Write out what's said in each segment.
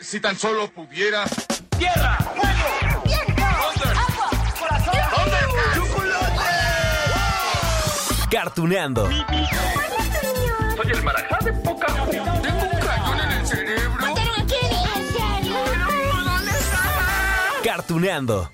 Si tan solo pudiera. ¡Tierra! ¡Fuego! ¿Dónde? ¡Agua! ¡Corazón! ¿Dónde? Cartuneando. Soy el marajá de poca Tengo un cañón en el cerebro. Cartuneando.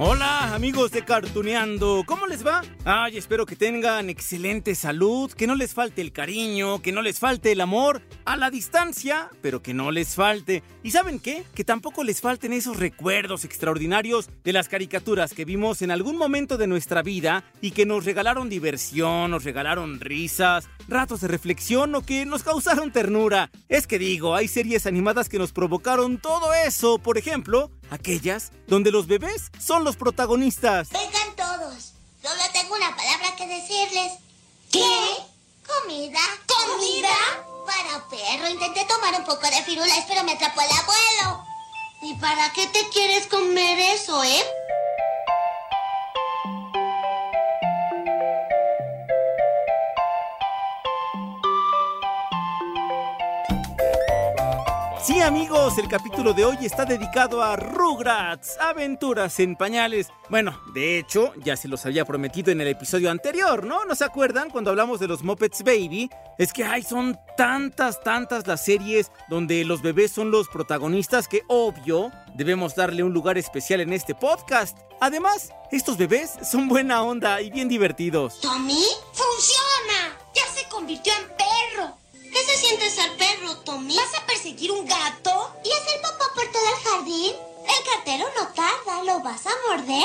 Hola amigos de Cartuneando, ¿cómo les va? Ay, espero que tengan excelente salud, que no les falte el cariño, que no les falte el amor, a la distancia, pero que no les falte. ¿Y saben qué? Que tampoco les falten esos recuerdos extraordinarios de las caricaturas que vimos en algún momento de nuestra vida y que nos regalaron diversión, nos regalaron risas, ratos de reflexión o que nos causaron ternura. Es que digo, hay series animadas que nos provocaron todo eso, por ejemplo, aquellas donde los bebés son los protagonistas. Vengan todos. Solo tengo una palabra que decirles. ¿Qué? ¿Comida? ¿Comida? Para perro. Intenté tomar un poco de firulais, pero me atrapó el abuelo. ¿Y para qué te quieres comer eso, eh? Sí amigos, el capítulo de hoy está dedicado a Rugrats, aventuras en pañales. Bueno, de hecho, ya se los había prometido en el episodio anterior, ¿no? ¿No se acuerdan cuando hablamos de los Muppets Baby? Es que hay son tantas, tantas las series donde los bebés son los protagonistas que, obvio, debemos darle un lugar especial en este podcast. Además, estos bebés son buena onda y bien divertidos. ¿Tommy? ¡Funciona! Ya se convirtió en perro. ¿Qué se siente ser perro, Tommy? ¿Vas a perseguir un gato? ¿Y hacer papá por todo el jardín? El cartero no tarda. ¿Lo vas a morder?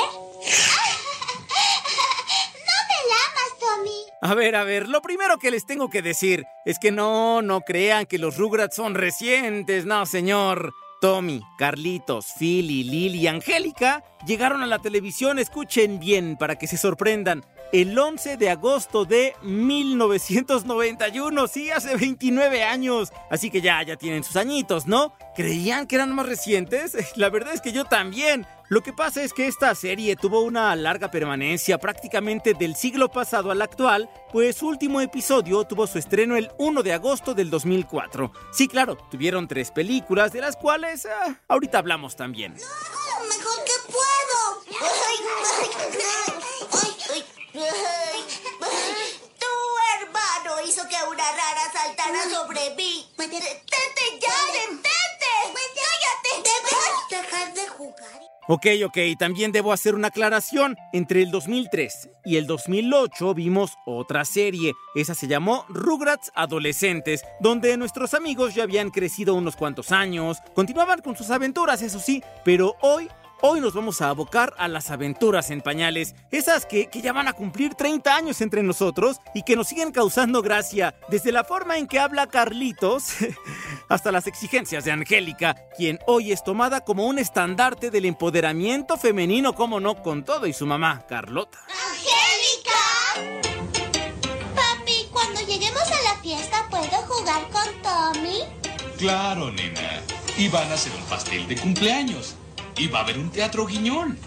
¡No te lamas, Tommy! A ver, a ver, lo primero que les tengo que decir es que no, no crean que los Rugrats son recientes, no, señor. Tommy, Carlitos, Philly, Lily y Angélica llegaron a la televisión, escuchen bien para que se sorprendan, el 11 de agosto de 1991, sí, hace 29 años. Así que ya, ya tienen sus añitos, ¿no? ¿Creían que eran más recientes? La verdad es que yo también. Lo que pasa es que esta serie tuvo una larga permanencia prácticamente del siglo pasado al actual, pues su último episodio tuvo su estreno el 1 de agosto del 2004. Sí, claro, tuvieron tres películas, de las cuales ah, ahorita hablamos también. Lo mejor que puedo. Ay, ay, ay. Hizo que una rara saltara sobre mí. ¡Tete ya, detente! ¡Cállate! ¿Debes dejar de jugar? Ok, ok, también debo hacer una aclaración. Entre el 2003 y el 2008 vimos otra serie. Esa se llamó Rugrats Adolescentes, donde nuestros amigos ya habían crecido unos cuantos años, continuaban con sus aventuras, eso sí, pero hoy Hoy nos vamos a abocar a las aventuras en pañales, esas que, que, ya van a cumplir 30 años entre nosotros y que nos siguen causando gracia, desde la forma en que habla Carlitos hasta las exigencias de Angélica, quien hoy es tomada como un estandarte del empoderamiento femenino, como no, con todo y su mamá, Carlota. ¡Angélica! Papi, cuando lleguemos a la fiesta, ¿puedo jugar con Tommy? Claro, nena. Y van a hacer un pastel de cumpleaños. Y va a haber un teatro guiñón.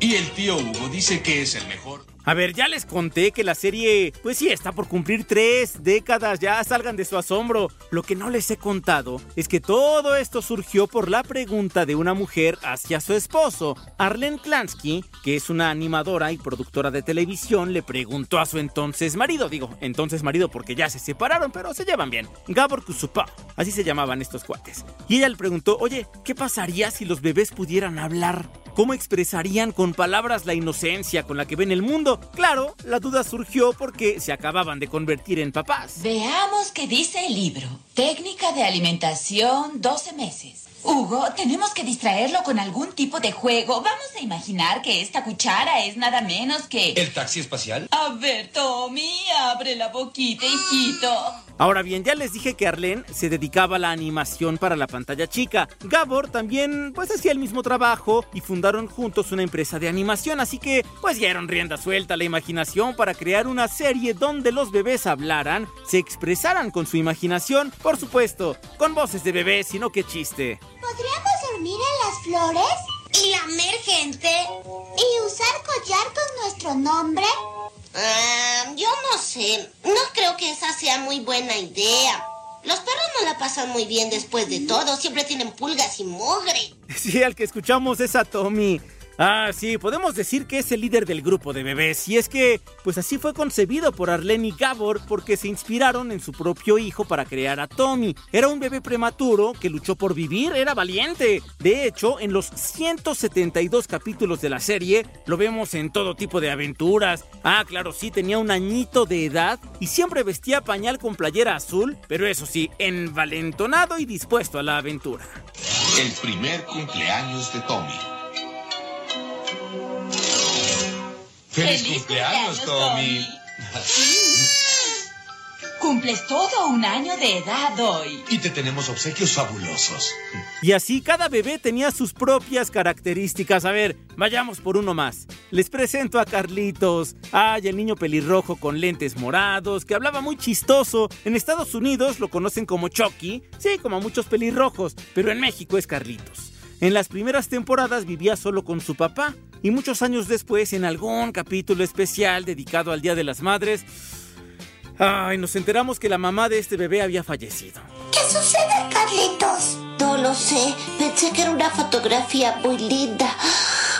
Y el tío Hugo dice que es el mejor. A ver, ya les conté que la serie, pues sí, está por cumplir tres décadas, ya salgan de su asombro. Lo que no les he contado es que todo esto surgió por la pregunta de una mujer hacia su esposo. Arlene Klansky, que es una animadora y productora de televisión, le preguntó a su entonces marido, digo, entonces marido porque ya se separaron, pero se llevan bien, Gabor Kusupa, así se llamaban estos cuates. Y ella le preguntó, oye, ¿qué pasaría si los bebés pudieran hablar? ¿Cómo expresarían con palabras la inocencia con la que ven el mundo? Claro, la duda surgió porque se acababan de convertir en papás. Veamos qué dice el libro. Técnica de alimentación 12 meses. Hugo, tenemos que distraerlo con algún tipo de juego. Vamos a imaginar que esta cuchara es nada menos que... ¿El taxi espacial? A ver, Tommy, abre la boquita, hijito. Ahora bien, ya les dije que Arlene se dedicaba a la animación para la pantalla chica. Gabor también pues hacía el mismo trabajo y fundaron juntos una empresa de animación, así que pues dieron rienda suelta a la imaginación para crear una serie donde los bebés hablaran, se expresaran con su imaginación, por supuesto, con voces de bebés, sino que chiste. ¿Podríamos dormir en las flores? ¿Y lamer gente? ¿Y usar collar con nuestro nombre? Ah, yo no sé. No creo que esa sea muy buena idea. Los perros no la pasan muy bien después de todo. Siempre tienen pulgas y mugre. Sí, al que escuchamos es a Tommy. Ah, sí, podemos decir que es el líder del grupo de bebés. Y es que, pues así fue concebido por Arlene y Gabor porque se inspiraron en su propio hijo para crear a Tommy. Era un bebé prematuro que luchó por vivir, era valiente. De hecho, en los 172 capítulos de la serie, lo vemos en todo tipo de aventuras. Ah, claro, sí, tenía un añito de edad y siempre vestía pañal con playera azul, pero eso sí, envalentonado y dispuesto a la aventura. El primer cumpleaños de Tommy. ¡Feliz, cumpleaños, Tommy! Cumples todo un año de edad hoy. Y te tenemos obsequios fabulosos. Y así cada bebé tenía sus propias características. A ver, vayamos por uno más. Les presento a Carlitos. Ay, el niño pelirrojo con lentes morados, que hablaba muy chistoso. En Estados Unidos lo conocen como Chucky, sí, como muchos pelirrojos, pero en México es Carlitos. En las primeras temporadas vivía solo con su papá y muchos años después, en algún capítulo especial dedicado al Día de las Madres, ay, nos enteramos que la mamá de este bebé había fallecido. ¿Qué sucede, Carlitos? No lo sé. Pensé que era una fotografía muy linda.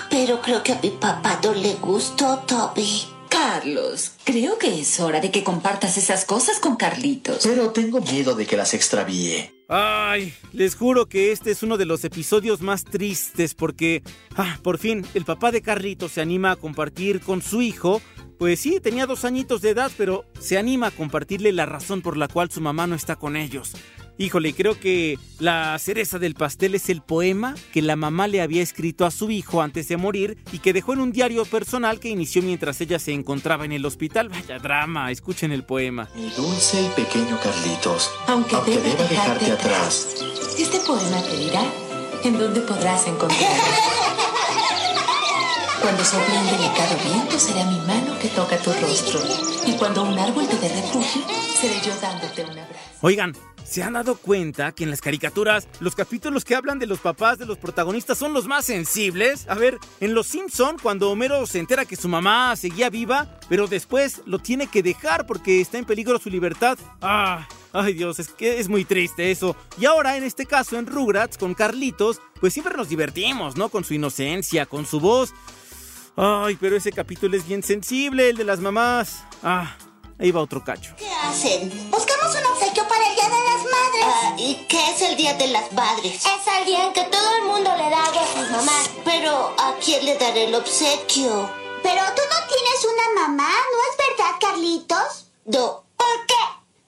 Pero creo que a mi papá no le gustó, Toby. Carlos, creo que es hora de que compartas esas cosas con Carlitos. Pero tengo miedo de que las extravíe. Ay, les juro que este es uno de los episodios más tristes porque, ah, por fin, el papá de Carlitos se anima a compartir con su hijo. Pues sí, tenía dos añitos de edad, pero se anima a compartirle la razón por la cual su mamá no está con ellos. Híjole, creo que la cereza del pastel es el poema que la mamá le había escrito a su hijo antes de morir y que dejó en un diario personal que inició mientras ella se encontraba en el hospital. Vaya drama, escuchen el poema. Mi dulce y pequeño Carlitos, Aunque, aunque deba deba dejarte dejarte atrás, Este poema te dirá en dónde podrás encontrarlo. Cuando sople un delicado viento será mi mano que toca tu rostro. Y cuando un árbol te dé refugio, seré yo dándote un abrazo. Oigan, ¿se han dado cuenta que en las caricaturas los capítulos que hablan de los papás de los protagonistas son los más sensibles? A ver, en Los Simpson, cuando Homero se entera que su mamá seguía viva, pero después lo tiene que dejar porque está en peligro su libertad. Ah, ay Dios, es que es muy triste eso. Y ahora, en este caso, en Rugrats, con Carlitos, pues siempre nos divertimos, ¿no? Con su inocencia, con su voz. Ay, pero ese capítulo es bien sensible, el de las mamás. Ah, ahí va otro cacho. ¿Qué hacen? Buscamos un obsequio para el Día de las Madres. Ah, ¿Y qué es el Día de las Madres? Es el día en que todo el mundo le da algo a sus mamás. Pero, ¿a quién le daré el obsequio? Pero tú no tienes una mamá, ¿no es verdad, Carlitos? No. ¿Por qué?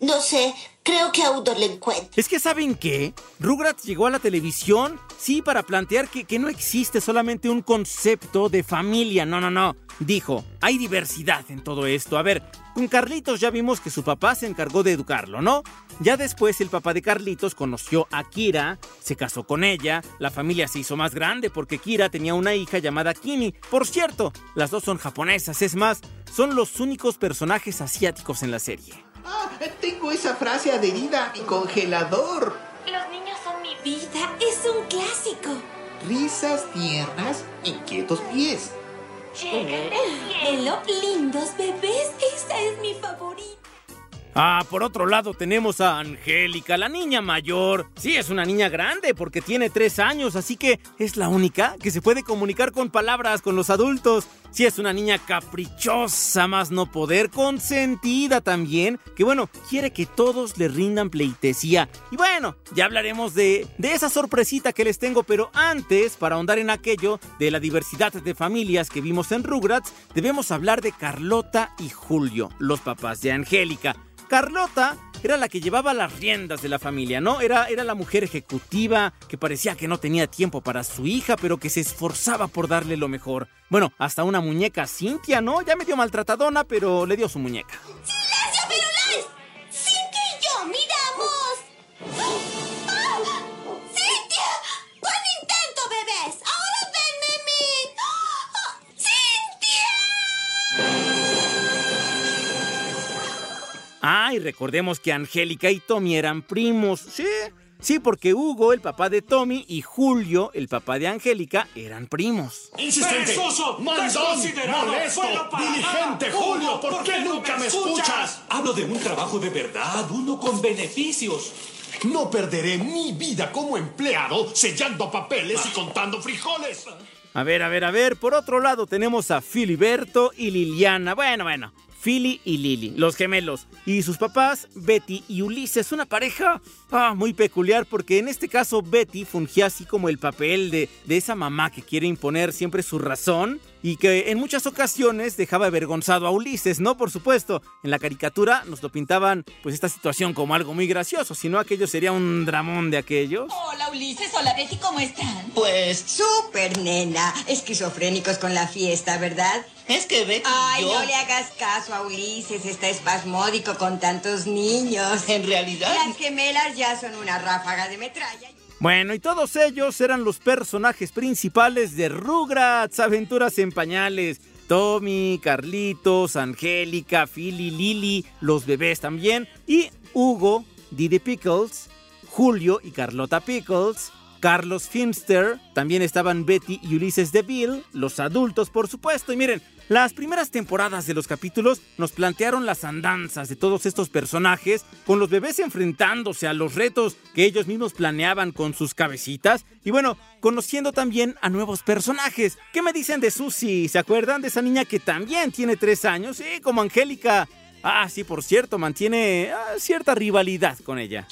No sé, creo que encuentro. Es que ¿saben qué? Rugrats llegó a la televisión, sí, para plantear que, que no existe solamente un concepto de familia, no, no, no. Dijo, hay diversidad en todo esto. A ver, con Carlitos ya vimos que su papá se encargó de educarlo, ¿no? Ya después el papá de Carlitos conoció a Kira, se casó con ella, la familia se hizo más grande porque Kira tenía una hija llamada Kimi. Por cierto, las dos son japonesas, es más, son los únicos personajes asiáticos en la serie. Ah, tengo esa frase adherida a mi congelador. Los niños son mi vida, es un clásico. Risas tiernas, inquietos pies. Hello, lindos bebés, esta es mi favorita. Ah, por otro lado tenemos a Angélica, la niña mayor. Sí, es una niña grande porque tiene tres años, así que es la única que se puede comunicar con palabras con los adultos. Sí, es una niña caprichosa, más no poder, consentida también, que bueno, quiere que todos le rindan pleitesía. Y bueno, ya hablaremos de, de esa sorpresita que les tengo, pero antes, para ahondar en aquello de la diversidad de familias que vimos en Rugrats, debemos hablar de Carlota y Julio, los papás de Angélica. Carlota era la que llevaba las riendas de la familia, ¿no? Era, era la mujer ejecutiva que parecía que no tenía tiempo para su hija, pero que se esforzaba por darle lo mejor. Bueno, hasta una muñeca Cintia, ¿no? Ya medio maltratadona, pero le dio su muñeca. ¡Silencio! ¡Cintia y yo miramos! Ah, y recordemos que Angélica y Tommy eran primos. Sí, sí, porque Hugo, el papá de Tommy, y Julio, el papá de Angélica, eran primos. Insistente, mandón, molesto, diligente, Julio, ¿por qué nunca me escuchas? Hablo de un trabajo de verdad, uno con beneficios. No perderé mi vida como empleado sellando papeles y contando frijoles. A ver, a ver, a ver. Por otro lado tenemos a Filiberto y Liliana. Bueno, bueno. Philly y Lily, los gemelos, y sus papás, Betty y Ulises, una pareja ah, muy peculiar porque en este caso Betty fungía así como el papel de, de esa mamá que quiere imponer siempre su razón y que en muchas ocasiones dejaba avergonzado a Ulises, ¿no? Por supuesto, en la caricatura nos lo pintaban pues esta situación como algo muy gracioso, si no aquello sería un dramón de aquello. Hola Ulises, hola Betty, ¿cómo están? Pues súper nena, esquizofrénicos con la fiesta, ¿verdad? Es que Betty Ay, yo... no le hagas caso a Ulises, está espasmódico con tantos niños. En realidad... Las gemelas ya son una ráfaga de metralla. Bueno, y todos ellos eran los personajes principales de Rugrats, Aventuras en Pañales. Tommy, Carlitos, Angélica, Philly, Lily, los bebés también. Y Hugo, Didi Pickles, Julio y Carlota Pickles. Carlos Finster, también estaban Betty y Ulises DeVille, los adultos por supuesto. Y miren, las primeras temporadas de los capítulos nos plantearon las andanzas de todos estos personajes, con los bebés enfrentándose a los retos que ellos mismos planeaban con sus cabecitas. Y bueno, conociendo también a nuevos personajes. ¿Qué me dicen de Susie? ¿Se acuerdan de esa niña que también tiene tres años? Sí, como Angélica. Ah, sí, por cierto, mantiene ah, cierta rivalidad con ella.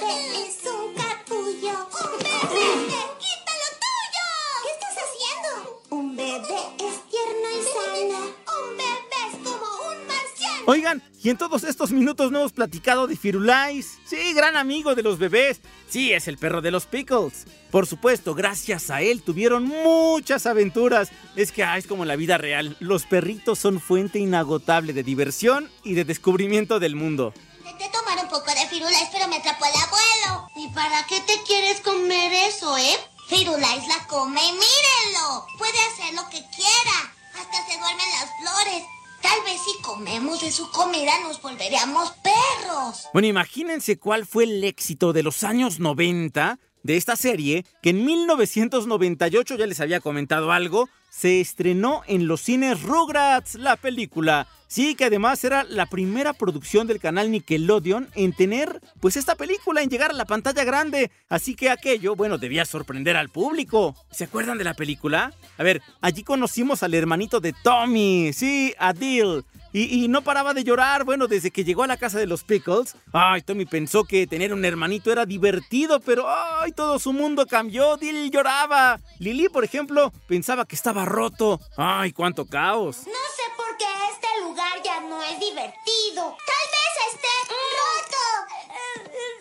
Bebé es un capullo. Un bebé. ¡Quítalo tuyo! ¿Qué estás haciendo? Un bebé es tierno y sano. Un bebé es como un marciano. Oigan, y en todos estos minutos no hemos platicado de Firulais. Sí, gran amigo de los bebés. Sí, es el perro de los Pickles. Por supuesto, gracias a él tuvieron muchas aventuras. Es que ah, es como la vida real. Los perritos son fuente inagotable de diversión y de descubrimiento del mundo. Intenté tomar un poco de Firulais, pero me atrapó el abuelo. ¿Y para qué te quieres comer eso, eh? Firulais la come mírenlo. Puede hacer lo que quiera. Hasta se duermen las flores. Tal vez si comemos de su comida nos volveríamos perros. Bueno, imagínense cuál fue el éxito de los años 90 de esta serie, que en 1998, ya les había comentado algo, se estrenó en los cines Rugrats, la película. Sí, que además era la primera producción del canal Nickelodeon en tener, pues, esta película, en llegar a la pantalla grande. Así que aquello, bueno, debía sorprender al público. ¿Se acuerdan de la película? A ver, allí conocimos al hermanito de Tommy, sí, Adil. Y, no paraba de llorar, bueno, desde que llegó a la casa de los Pickles. Ay, Tommy pensó que tener un hermanito era divertido, pero ay, todo su mundo cambió. Dil lloraba. Lily, por ejemplo, pensaba que estaba roto. Ay, cuánto caos. No sé por qué este lugar ya no es divertido. Tal vez esté roto.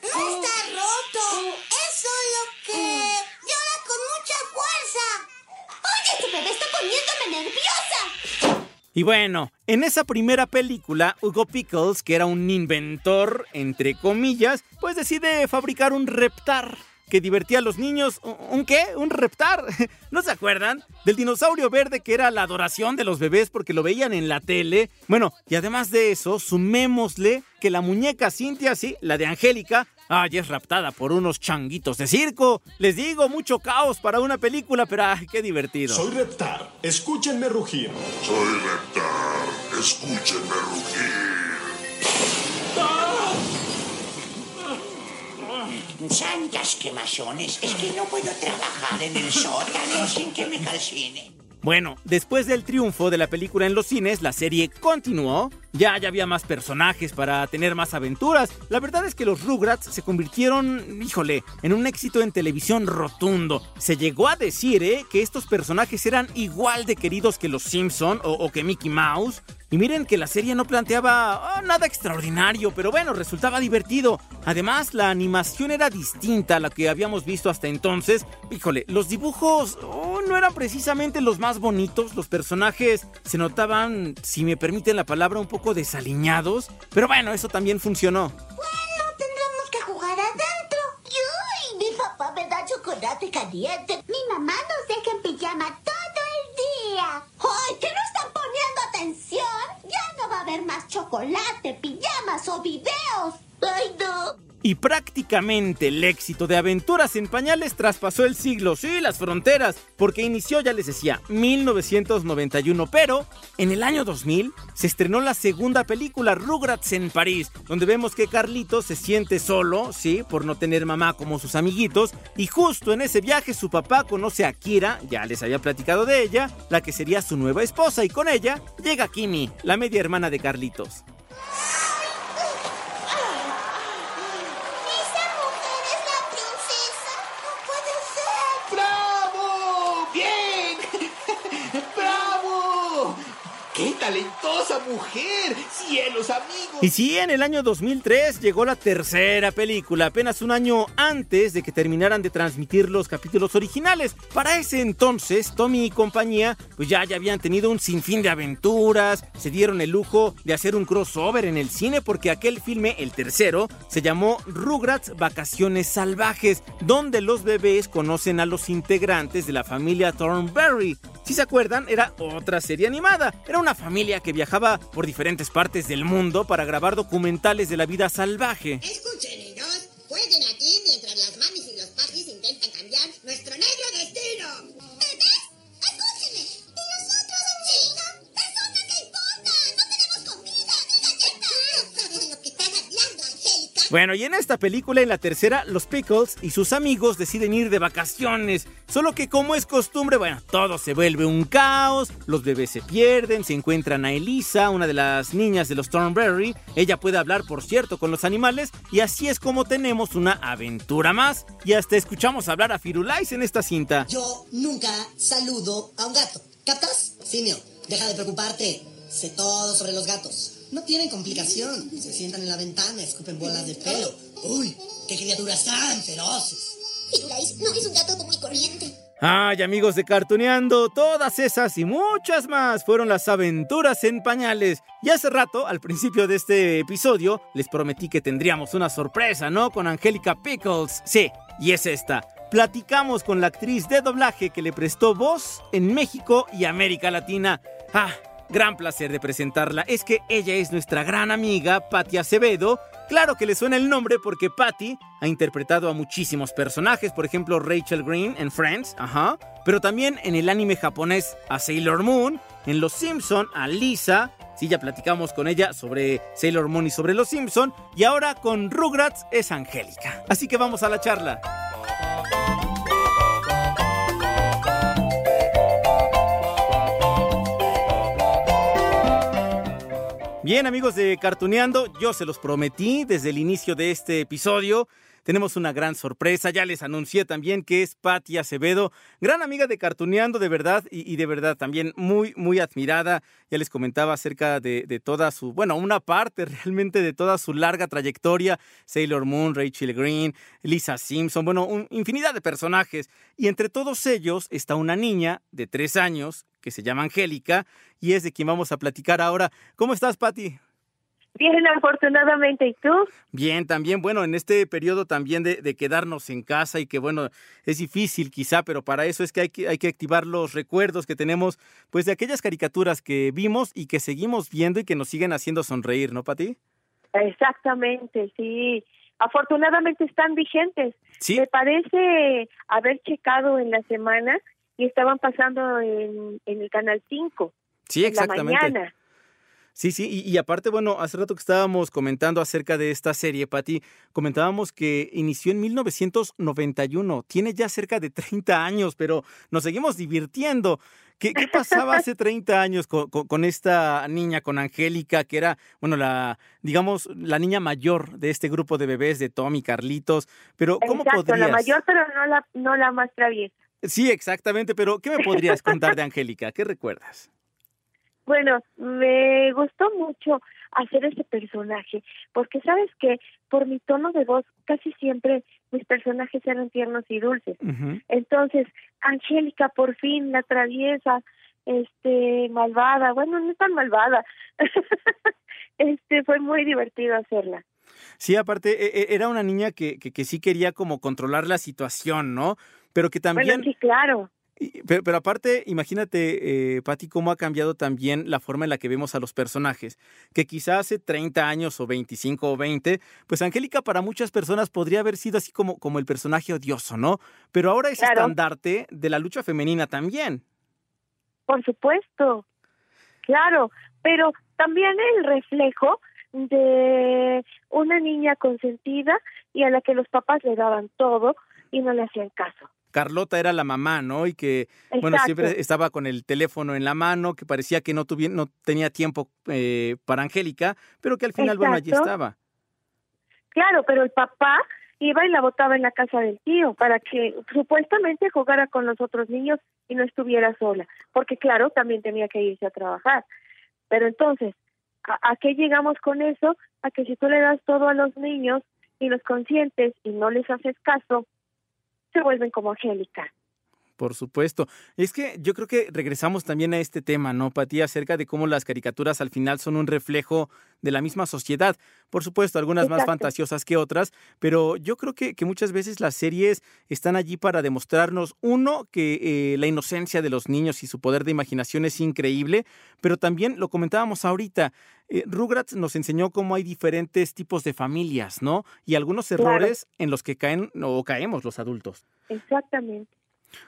No está roto. Es solo que llora con mucha fuerza. Oye, tu bebé está poniéndome nerviosa. Y bueno, en esa primera película, Hugo Pickles, que era un inventor, entre comillas, pues decide fabricar un reptar que divertía a los niños. ¿Un qué? ¿Un reptar? ¿No se acuerdan? Del dinosaurio verde que era la adoración de los bebés porque lo veían en la tele. Bueno, y además de eso, sumémosle que la muñeca Cintia, sí, la de Angélica, Ay, es raptada por unos changuitos de circo. Les digo, mucho caos para una película, pero ay, qué divertido. Soy Reptar, escúchenme rugir. Soy Reptar, escúchenme rugir. Santas quemazones, es que no puedo trabajar en el sótano sin que me calcine. Bueno, después del triunfo de la película en los cines, la serie continuó. Ya, había más personajes para tener más aventuras. La verdad es que los Rugrats se convirtieron, híjole, en un éxito en televisión rotundo. Se llegó a decir, ¿eh? Que estos personajes eran igual de queridos que los Simpson o, que Mickey Mouse. Y miren que la serie no planteaba ah, nada extraordinario, pero bueno, resultaba divertido. Además, la animación era distinta a la que habíamos visto hasta entonces. Híjole, los dibujos no eran precisamente los más bonitos. Los personajes se notaban, si me permiten la palabra, un poco desaliñados. Pero bueno, eso también funcionó. Bueno, tendremos que jugar adentro. ¡Uy! Mi papá me da chocolate caliente. Mi mamá nos deja en pijama todo el día. ¡Ay, que no están poniendo atención! Ya no va a haber más chocolate, pijamas o videos. ¡Ay, no! Y prácticamente el éxito de Aventuras en Pañales traspasó el siglo, sí, las fronteras, porque inició, ya les decía, 1991, pero en el año 2000 se estrenó la segunda película, Rugrats en París, donde vemos que Carlito se siente solo, sí, por no tener mamá como sus amiguitos, y justo en ese viaje su papá conoce a Kira, ya les había platicado de ella, la que sería su nueva esposa, y con ella llega Kimi, la media hermana de Carlitos. Talentosa mujer! ¡Cielos, amigos! Y sí, en el año 2003 llegó la tercera película, apenas un año antes de que terminaran de transmitir los capítulos originales. Para ese entonces, Tommy y compañía, pues ya, ya habían tenido un sinfín de aventuras, se dieron el lujo de hacer un crossover en el cine porque aquel filme, el tercero, se llamó Rugrats Vacaciones Salvajes, donde los bebés conocen a los integrantes de la familia Thornberry. Si se acuerdan, era otra serie animada. Era una familia que viajaba por diferentes partes del mundo para grabar documentales de la vida salvaje. Escuchen, niños. Jueguen aquí mientras las mamis y los papis intentan cambiar nuestro negro Bueno, y en esta película, en la tercera, los Pickles y sus amigos deciden ir de vacaciones. Solo que como es costumbre, bueno, todo se vuelve un caos, los bebés se pierden, se encuentran a Elisa, una de las niñas de los Thornberry. Ella puede hablar, por cierto, con los animales y así es como tenemos una aventura más. Y hasta escuchamos hablar a Firulais en esta cinta. Yo nunca saludo a un gato. ¿Captas? Simio, deja de preocuparte. Sé todo sobre los gatos. No tienen complicación. Se sientan en la ventana, escupen bolas de pelo. Uy, qué criaturas tan feroces. No es un gato común y corriente. Ay, amigos de Cartuneando, todas esas y muchas más fueron las aventuras en pañales. Y hace rato, al principio de este episodio, les prometí que tendríamos una sorpresa, ¿no? Con Angélica Pickles. Sí, y es esta. Platicamos con la actriz de doblaje que le prestó voz en México y América Latina. Ah, gran placer de presentarla. Es que ella es nuestra gran amiga, Patti Acevedo. Claro que le suena el nombre porque Patty ha interpretado a muchísimos personajes, por ejemplo Rachel Green en Friends, ajá, pero también en el anime japonés a Sailor Moon, en Los Simpson a Lisa, sí ya platicamos con ella sobre Sailor Moon y sobre Los Simpson, y ahora con Rugrats es Angélica. Así que vamos a la charla. Bien amigos de Cartuneando, yo se los prometí desde el inicio de este episodio. Tenemos una gran sorpresa, ya les anuncié también que es Patti Acevedo, gran amiga de Cartuneando de verdad y, de verdad también muy, muy admirada. Ya les comentaba acerca de, de, toda su, bueno, una parte realmente de toda su larga trayectoria, Sailor Moon, Rachel Green, Lisa Simpson, bueno, un, infinidad de personajes. Y entre todos ellos está una niña de tres años que se llama Angélica y es de quien vamos a platicar ahora. ¿Cómo estás, Patti? Bien, afortunadamente. ¿Y tú? Bien, también, bueno, en este periodo también de, de, quedarnos en casa y que, bueno, es difícil quizá, pero para eso es que hay, que hay que activar los recuerdos que tenemos, pues, de aquellas caricaturas que vimos y que seguimos viendo y que nos siguen haciendo sonreír, ¿no, Pati? Exactamente, sí. Afortunadamente están vigentes. Sí. Me parece haber checado en la semana y estaban pasando en, en el Canal 5. Sí, exactamente. En la mañana. Sí, sí, y, y, aparte, bueno, hace rato que estábamos comentando acerca de esta serie, Patti, comentábamos que inició en 1991, tiene ya cerca de 30 años, pero nos seguimos divirtiendo. ¿Qué, qué pasaba hace 30 años con, con, con, esta niña, con Angélica, que era, bueno, la, digamos, la niña mayor de este grupo de bebés de Tommy, Carlitos? Pero, ¿cómo Exacto, podrías...? la mayor, pero no la, no la más traviesa. Sí, exactamente, pero ¿qué me podrías contar de Angélica? ¿Qué recuerdas? Bueno, me gustó mucho hacer ese personaje, porque sabes que por mi tono de voz casi siempre mis personajes eran tiernos y dulces. Uh -huh. Entonces, Angélica por fin la traviesa, este, malvada, bueno, no es tan malvada. este, fue muy divertido hacerla. Sí, aparte, era una niña que, que, que sí quería como controlar la situación, ¿no? Pero que también... Bueno, sí, claro. Pero, pero, aparte, imagínate, eh, Patti, cómo ha cambiado también la forma en la que vemos a los personajes. Que quizá hace 30 años o 25 o 20, pues Angélica para muchas personas podría haber sido así como, como el personaje odioso, ¿no? Pero ahora es claro. estandarte de la lucha femenina también. Por supuesto, claro, pero también el reflejo de una niña consentida y a la que los papás le daban todo y no le hacían caso. Carlota era la mamá, ¿no? Y que, Exacto. bueno, siempre estaba con el teléfono en la mano, que parecía que no, tuviera, no tenía tiempo eh, para Angélica, pero que al final, Exacto. bueno, allí estaba. Claro, pero el papá iba y la botaba en la casa del tío para que supuestamente jugara con los otros niños y no estuviera sola, porque claro, también tenía que irse a trabajar. Pero entonces, ¿a, a qué llegamos con eso? A que si tú le das todo a los niños y los consientes y no les haces caso, se vuelven como Angélica. Por supuesto. Es que yo creo que regresamos también a este tema, ¿no, Pati? Acerca de cómo las caricaturas al final son un reflejo de la misma sociedad. Por supuesto, algunas Exacto. más fantasiosas que otras, pero yo creo que, que, muchas veces las series están allí para demostrarnos, uno, que eh, la inocencia de los niños y su poder de imaginación es increíble, pero también lo comentábamos ahorita, eh, Rugrats nos enseñó cómo hay diferentes tipos de familias, ¿no? Y algunos errores claro. en los que caen o caemos los adultos. Exactamente.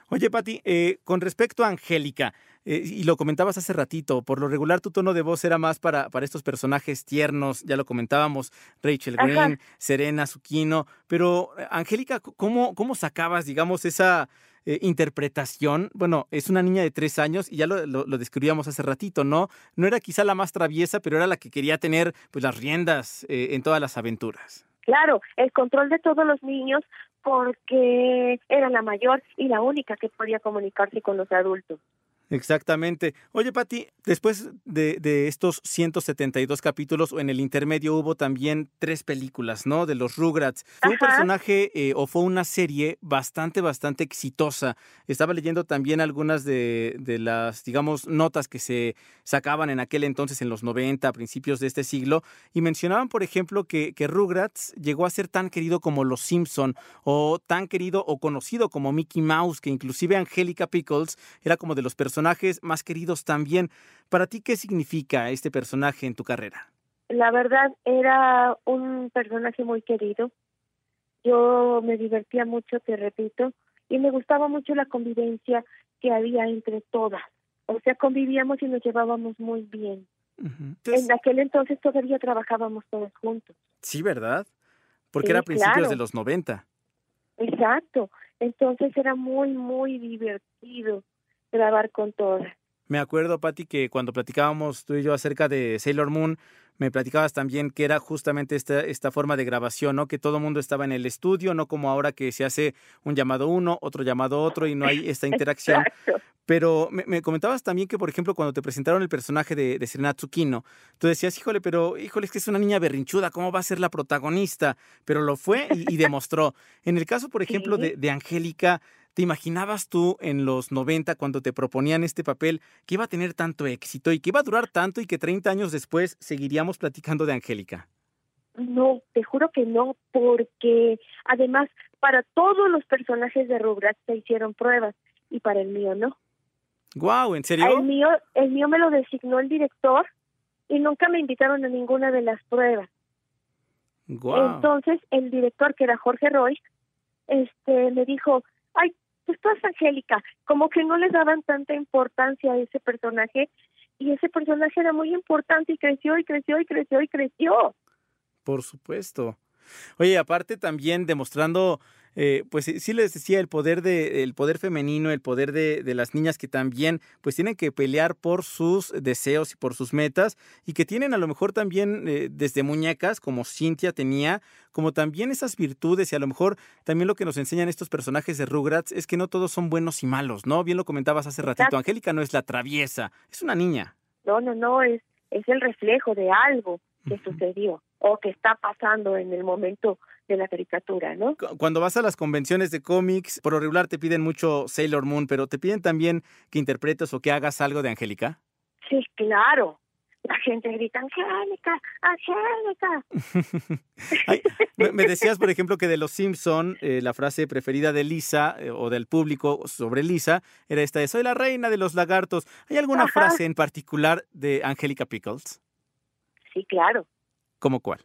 Oye, Pati, eh, con respecto a Angélica, eh, y lo comentabas hace ratito, por lo regular tu tono de voz era más para, para estos personajes tiernos, ya lo comentábamos, Rachel Green, Ajá. Serena Zucchino, pero Angélica, ¿cómo, ¿cómo sacabas, digamos, esa eh, interpretación? Bueno, es una niña de tres años y ya lo, lo, lo, describíamos hace ratito, ¿no? No era quizá la más traviesa, pero era la que quería tener pues, las riendas en todas las aventuras. Claro, el control de todos los niños porque era la mayor y la única que podía comunicarse con los adultos. Exactamente. Oye, Pati, después de, de, estos 172 capítulos, en el intermedio hubo también tres películas, ¿no? De los Rugrats. Fue Ajá. un personaje eh, o fue una serie bastante, bastante exitosa. Estaba leyendo también algunas de, de, las, digamos, notas que se sacaban en aquel entonces, en los 90, a principios de este siglo, y mencionaban, por ejemplo, que, que Rugrats llegó a ser tan querido como Los Simpson, o tan querido o conocido como Mickey Mouse, que inclusive Angélica Pickles era como de los personajes personajes más queridos también. Para ti, ¿qué significa este personaje en tu carrera? La verdad, era un personaje muy querido. Yo me divertía mucho, te repito, y me gustaba mucho la convivencia que había entre todas. O sea, convivíamos y nos llevábamos muy bien. Uh -huh. Entonces, en aquel entonces todavía trabajábamos todos juntos. Sí, ¿verdad? Porque sí, era a principios claro. de los 90. Exacto. Entonces era muy, muy divertido grabar con todas. Me acuerdo, Patti, que cuando platicábamos tú y yo acerca de Sailor Moon, me platicabas también que era justamente esta, esta forma de grabación, ¿no? Que todo el mundo estaba en el estudio, no como ahora que se hace un llamado uno, otro llamado otro y no hay esta interacción. Exacto. Pero me, me, comentabas también que, por ejemplo, cuando te presentaron el personaje de, de Serena Tsukino, tú decías, híjole, pero, híjole, es que es una niña berrinchuda, ¿cómo va a ser la protagonista? Pero lo fue y, y demostró. En el caso, por ejemplo, sí. de, de Angélica, ¿Te imaginabas tú en los 90 cuando te proponían este papel que iba a tener tanto éxito y que iba a durar tanto y que 30 años después seguiríamos platicando de Angélica? No, te juro que no, porque además para todos los personajes de Rugrats se hicieron pruebas y para el mío no. Wow, ¿en serio? El mío, el mío me lo designó el director y nunca me invitaron a ninguna de las pruebas. Wow. Entonces el director que era Jorge Roy, este, me dijo, ay, pues tú eres Angélica, como que no les daban tanta importancia a ese personaje y ese personaje era muy importante y creció y creció y creció y creció. Por supuesto. Oye, aparte también demostrando eh, pues sí les decía el poder de el poder femenino, el poder de, de, las niñas que también pues tienen que pelear por sus deseos y por sus metas y que tienen a lo mejor también eh, desde muñecas como Cintia tenía, como también esas virtudes y a lo mejor también lo que nos enseñan estos personajes de Rugrats es que no todos son buenos y malos, ¿no? Bien lo comentabas hace ratito, Angélica no es la traviesa, es una niña. No, no, no, es, es el reflejo de algo que sucedió o que está pasando en el momento de la caricatura, ¿no? Cuando vas a las convenciones de cómics, por lo regular te piden mucho Sailor Moon, pero ¿te piden también que interpretes o que hagas algo de Angélica? Sí, claro. La gente grita, Angélica, Angélica. me decías, por ejemplo, que de Los Simpson, eh, la frase preferida de Lisa eh, o del público sobre Lisa era esta de soy la reina de los lagartos. ¿Hay alguna Ajá. frase en particular de Angélica Pickles? Sí, claro. ¿Cómo cuál?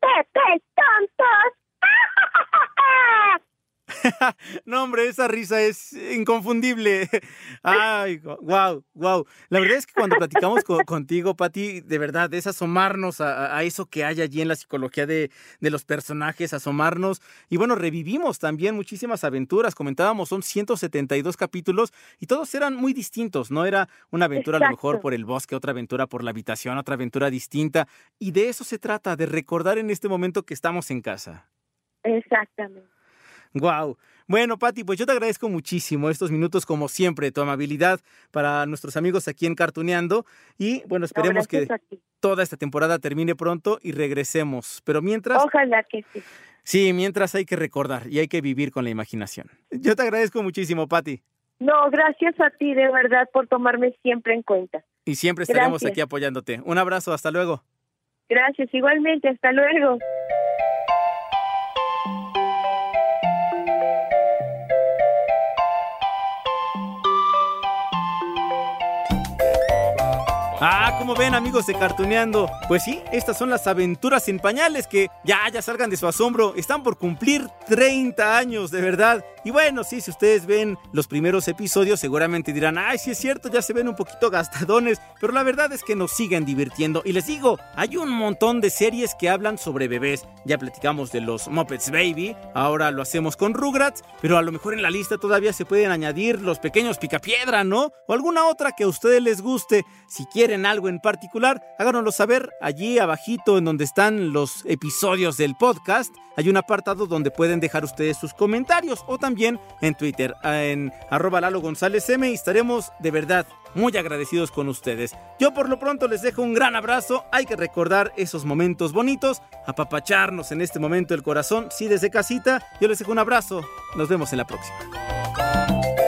¡Pepe, downstairs. no, hombre, esa risa es inconfundible. Ay, wow, wow. La verdad es que cuando platicamos con, contigo, Pati, de verdad, es asomarnos a, a, eso que hay allí en la psicología de, de, los personajes, asomarnos. Y bueno, revivimos también muchísimas aventuras. Comentábamos, son 172 capítulos y todos eran muy distintos. No era una aventura Exacto. a lo mejor por el bosque, otra aventura por la habitación, otra aventura distinta. Y de eso se trata, de recordar en este momento que estamos en casa. Exactamente. Wow. Bueno, Pati, pues yo te agradezco muchísimo estos minutos, como siempre, tu amabilidad para nuestros amigos aquí en Cartuneando. Y bueno, esperemos no, que toda esta temporada termine pronto y regresemos. Pero mientras. Ojalá que sí. Sí, mientras hay que recordar y hay que vivir con la imaginación. Yo te agradezco muchísimo, Pati. No, gracias a ti, de verdad, por tomarme siempre en cuenta. Y siempre estaremos gracias. aquí apoyándote. Un abrazo, hasta luego. Gracias, igualmente, hasta luego. Ah, como ven amigos de Cartuneando, pues sí, estas son las aventuras sin pañales que ya, ya salgan de su asombro, están por cumplir 30 años, de verdad. Y bueno, sí, si ustedes ven los primeros episodios seguramente dirán, ay, sí es cierto, ya se ven un poquito gastadones, pero la verdad es que nos siguen divirtiendo. Y les digo, hay un montón de series que hablan sobre bebés. Ya platicamos de los Muppets Baby, ahora lo hacemos con Rugrats, pero a lo mejor en la lista todavía se pueden añadir los pequeños Picapiedra, ¿no? O alguna otra que a ustedes les guste. Si quieren algo en particular, háganoslo saber allí abajito en donde están los episodios del podcast. Hay un apartado donde pueden dejar ustedes sus comentarios o también en Twitter, en arroba Lalo González M y estaremos de verdad muy agradecidos con ustedes. Yo por lo pronto les dejo un gran abrazo, hay que recordar esos momentos bonitos, apapacharnos en este momento el corazón, sí desde casita, yo les dejo un abrazo, nos vemos en la próxima.